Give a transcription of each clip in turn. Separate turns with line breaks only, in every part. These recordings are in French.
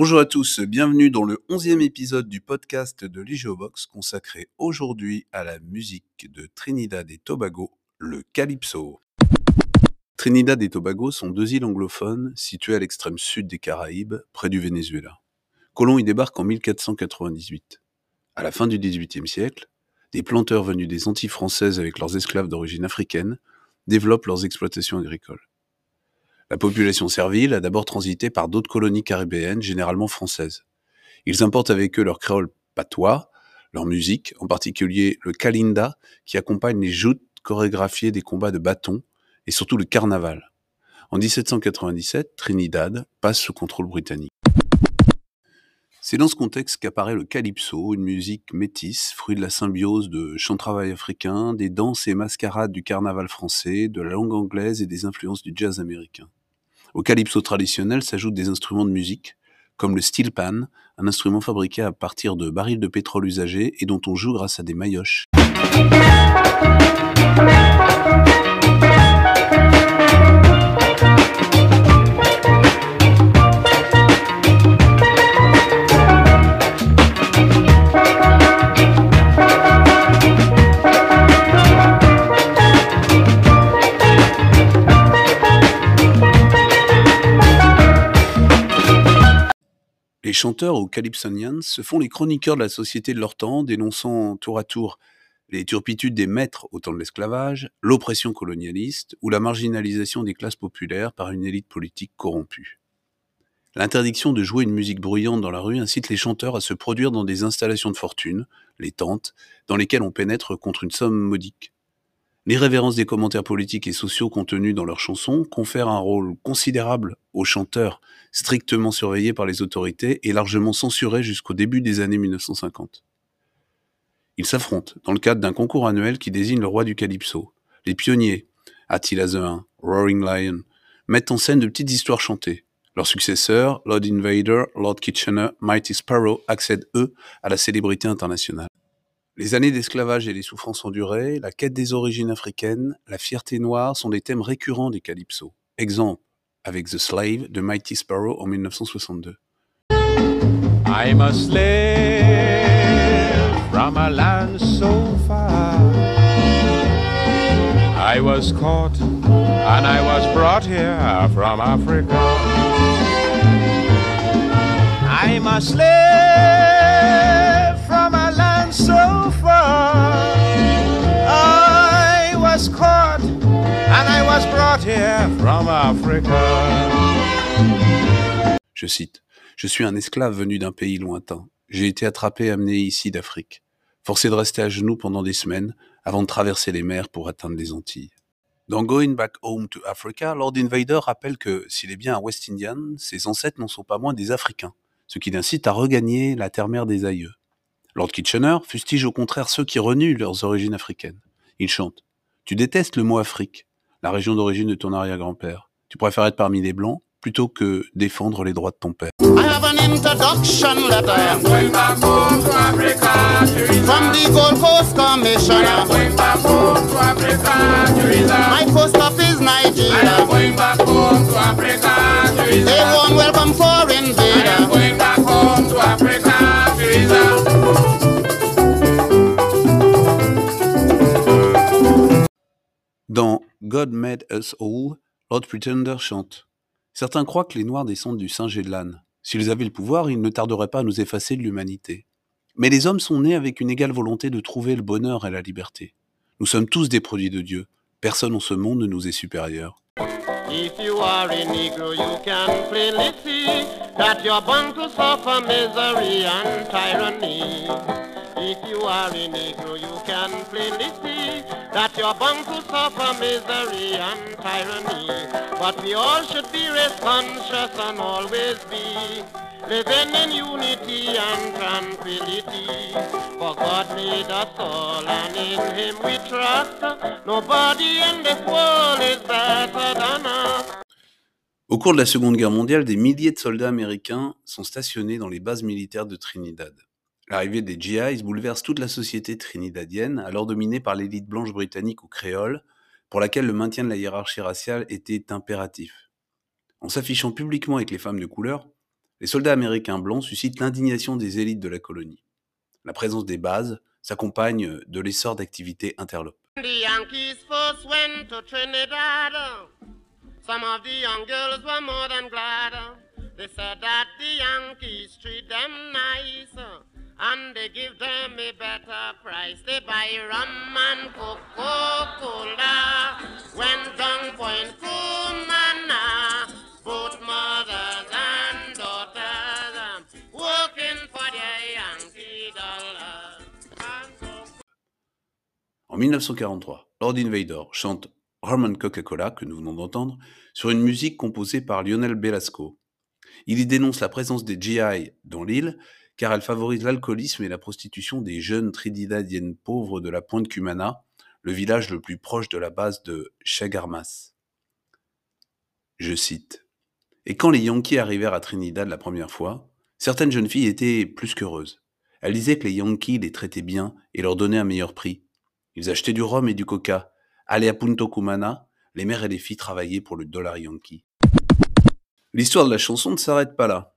Bonjour à tous, bienvenue dans le onzième épisode du podcast de Box consacré aujourd'hui à la musique de Trinidad et Tobago, le Calypso. Trinidad et Tobago sont deux îles anglophones situées à l'extrême sud des Caraïbes, près du Venezuela. Colomb y débarque en 1498. À la fin du XVIIIe siècle, des planteurs venus des Antilles françaises avec leurs esclaves d'origine africaine développent leurs exploitations agricoles. La population servile a d'abord transité par d'autres colonies caribéennes, généralement françaises. Ils importent avec eux leur créole patois, leur musique, en particulier le kalinda, qui accompagne les joutes chorégraphiées des combats de bâtons, et surtout le carnaval. En 1797, Trinidad passe sous contrôle britannique. C'est dans ce contexte qu'apparaît le calypso, une musique métisse, fruit de la symbiose de chants travail africain, des danses et mascarades du carnaval français, de la langue anglaise et des influences du jazz américain. Au calypso traditionnel s'ajoutent des instruments de musique, comme le steel pan, un instrument fabriqué à partir de barils de pétrole usagés et dont on joue grâce à des maillotches. Chanteurs ou calypsonians se font les chroniqueurs de la société de leur temps, dénonçant tour à tour les turpitudes des maîtres au temps de l'esclavage, l'oppression colonialiste ou la marginalisation des classes populaires par une élite politique corrompue. L'interdiction de jouer une musique bruyante dans la rue incite les chanteurs à se produire dans des installations de fortune, les tentes, dans lesquelles on pénètre contre une somme modique. L'irrévérence des commentaires politiques et sociaux contenus dans leurs chansons confère un rôle considérable aux chanteurs, strictement surveillés par les autorités et largement censurés jusqu'au début des années 1950. Ils s'affrontent dans le cadre d'un concours annuel qui désigne le roi du calypso. Les pionniers, Attila the Hun, Roaring Lion, mettent en scène de petites histoires chantées. Leurs successeurs, Lord Invader, Lord Kitchener, Mighty Sparrow, accèdent eux à la célébrité internationale. Les années d'esclavage et les souffrances endurées, la quête des origines africaines, la fierté noire sont des thèmes récurrents des calypso. Exemple avec The Slave de Mighty Sparrow en 1962. I'm a slave from a land so far. I was caught and I was brought here from Africa. I'm a slave land so I was caught and I was brought here from Africa. Je cite Je suis un esclave venu d'un pays lointain. J'ai été attrapé et amené ici d'Afrique, forcé de rester à genoux pendant des semaines avant de traverser les mers pour atteindre les Antilles. Dans Going Back Home to Africa, Lord Invader rappelle que s'il est bien un West Indian, ses ancêtres n'en sont pas moins des Africains, ce qui l'incite à regagner la terre-mère des aïeux. Lord Kitchener fustige au contraire ceux qui renient leurs origines africaines. Il chante Tu détestes le mot Afrique, la région d'origine de ton arrière-grand-père. Tu préfères être parmi les blancs plutôt que défendre les droits de ton père. I have an introduction letter. I am going back home to Africa, From the Gold Coast Commission. I am going back home to Africa. My post office Nigeria. I am going back home to Africa. God Made Us All, Lord Pretender chante Certains croient que les Noirs descendent du singe et de l'âne. S'ils avaient le pouvoir, ils ne tarderaient pas à nous effacer de l'humanité. Mais les hommes sont nés avec une égale volonté de trouver le bonheur et la liberté. Nous sommes tous des produits de Dieu. Personne en ce monde ne nous est supérieur. If you are a Negro, you can that born to suffer misery and tyranny. If you are a Negro, you can that you're born to suffer misery and tyranny. But we all should be conscious and always be living in unity and tranquility. For God made us all and in Him we trust. Nobody in this world is better than us. Au cours de la Seconde Guerre mondiale, des milliers de soldats américains sont stationnés dans les bases militaires de Trinidad. L'arrivée des GIs bouleverse toute la société trinidadienne, alors dominée par l'élite blanche britannique ou créole, pour laquelle le maintien de la hiérarchie raciale était impératif. En s'affichant publiquement avec les femmes de couleur, les soldats américains blancs suscitent l'indignation des élites de la colonie. La présence des bases s'accompagne de l'essor d'activités interlopes.
And they give them a better price. They buy rum and Coca-Cola. When down Point Cumana, both mothers and daughters working for their Yankee so
En 1943, Lord Invader chante Rum Coca-Cola, que nous venons d'entendre, sur une musique composée par Lionel Belasco. Il y dénonce la présence des GI dans l'île, car elle favorise l'alcoolisme et la prostitution des jeunes trinidadiennes pauvres de la pointe Cumana, le village le plus proche de la base de Chagarmas. Je cite. Et quand les Yankees arrivèrent à Trinidad la première fois, certaines jeunes filles étaient plus qu'heureuses. Elles disaient que les Yankees les traitaient bien et leur donnaient un meilleur prix. Ils achetaient du rhum et du coca. Allaient à Punto Cumana, les mères et les filles travaillaient pour le dollar yankee. L'histoire de la chanson ne s'arrête pas là.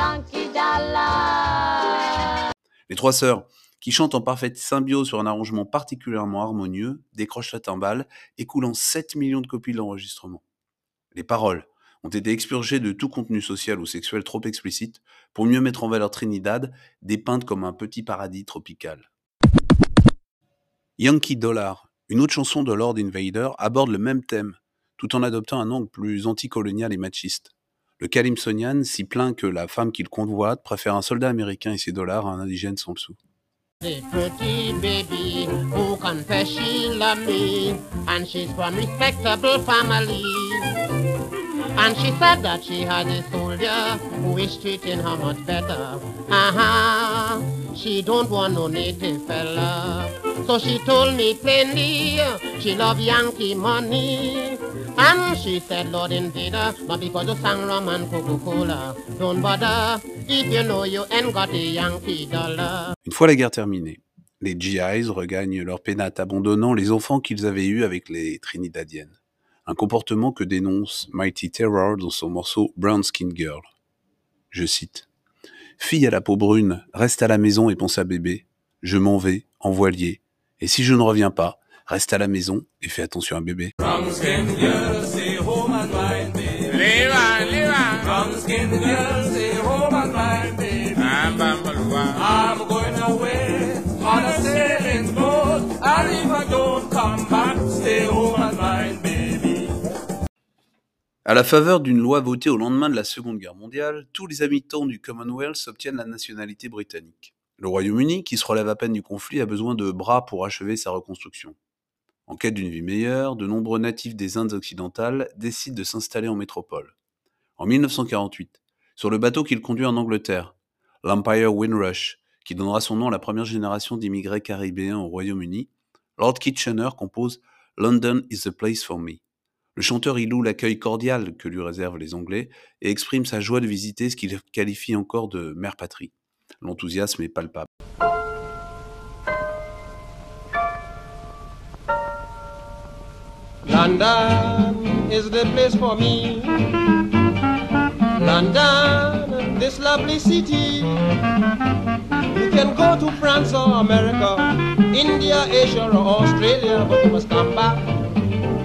Yankee dollar.
Les trois sœurs, qui chantent en parfaite symbiose sur un arrangement particulièrement harmonieux, décrochent la timbale, écoulant 7 millions de copies de l'enregistrement. Les paroles ont été expurgées de tout contenu social ou sexuel trop explicite pour mieux mettre en valeur Trinidad, dépeinte comme un petit paradis tropical. Yankee Dollar, une autre chanson de Lord Invader, aborde le même thème, tout en adoptant un angle plus anticolonial et machiste. Le Calypsonian s'y plaint que la femme qu'il convoite préfère un soldat américain et ses dollars à un indigène sans le sou.
The pretty baby who confess she love me and she's from respectable family. And she said that she had a soldier who is treating her much better. Uh-huh. She don't want no native fella. So she told me plainly she love Yankee money. She said, Lord because you sang Coca-Cola. Don't bother if you know you ain't got a Yankee dollar.
Une fois la guerre terminée, les GIs regagnent leur pénate abandonnant les enfants qu'ils avaient eus avec les Trinidadiennes. Un comportement que dénonce Mighty Terror dans son morceau Brown Skin Girl. Je cite. Fille à la peau brune, reste à la maison et pense à bébé. Je m'en vais, en voilier. Et si je ne reviens pas, reste à la maison et fais attention à bébé. À la faveur d'une loi votée au lendemain de la Seconde Guerre mondiale, tous les habitants du Commonwealth obtiennent la nationalité britannique. Le Royaume-Uni, qui se relève à peine du conflit, a besoin de bras pour achever sa reconstruction. En quête d'une vie meilleure, de nombreux natifs des Indes occidentales décident de s'installer en métropole. En 1948, sur le bateau qu'il conduit en Angleterre, l'Empire Windrush, qui donnera son nom à la première génération d'immigrés caribéens au Royaume-Uni, Lord Kitchener compose London is the place for me. Le chanteur y loue l'accueil cordial que lui réservent les Anglais et exprime sa joie de visiter ce qu'il qualifie encore de mère patrie. L'enthousiasme est palpable.
London is the place for me. London, this lovely city. You can go to France or America, India, Asia, or Australia, but you must come back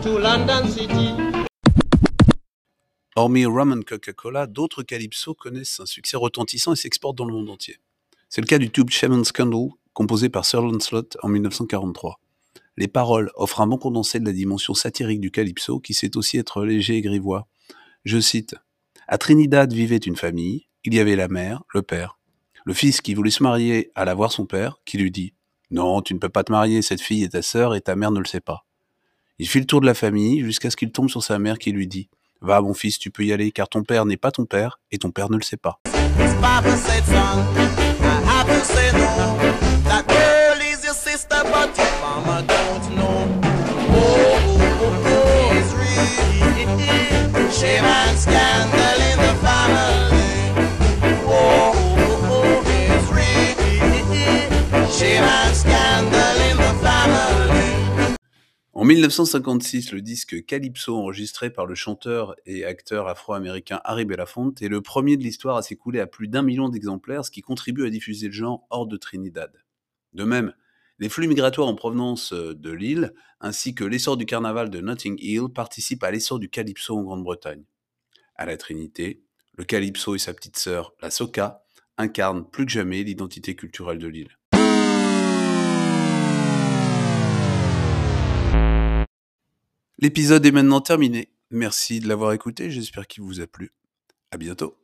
to London City.
Hormis Rum and Coca-Cola, d'autres calypso connaissent un succès retentissant et s'exportent dans le monde entier. C'est le cas du tube Shaman Scandal, composé par Sir Lancelot en 1943. Les paroles offrent un bon condensé de la dimension satirique du calypso qui sait aussi être léger et grivois. Je cite À Trinidad vivait une famille, il y avait la mère, le père. Le fils qui voulait se marier alla voir son père, qui lui dit Non, tu ne peux pas te marier, cette fille est ta sœur et ta mère ne le sait pas. Il fit le tour de la famille jusqu'à ce qu'il tombe sur sa mère qui lui dit Va mon fils, tu peux y aller car ton père n'est pas ton père et ton père ne le sait pas. En 1956, le disque Calypso, enregistré par le chanteur et acteur afro-américain Harry Belafonte, est le premier de l'histoire à s'écouler à plus d'un million d'exemplaires, ce qui contribue à diffuser le genre hors de Trinidad. De même, les flux migratoires en provenance euh, de l'île, ainsi que l'essor du carnaval de Notting Hill, participent à l'essor du Calypso en Grande-Bretagne. À la Trinité, le Calypso et sa petite sœur, la Soca, incarnent plus que jamais l'identité culturelle de l'île. L'épisode est maintenant terminé. Merci de l'avoir écouté, j'espère qu'il vous a plu. À bientôt.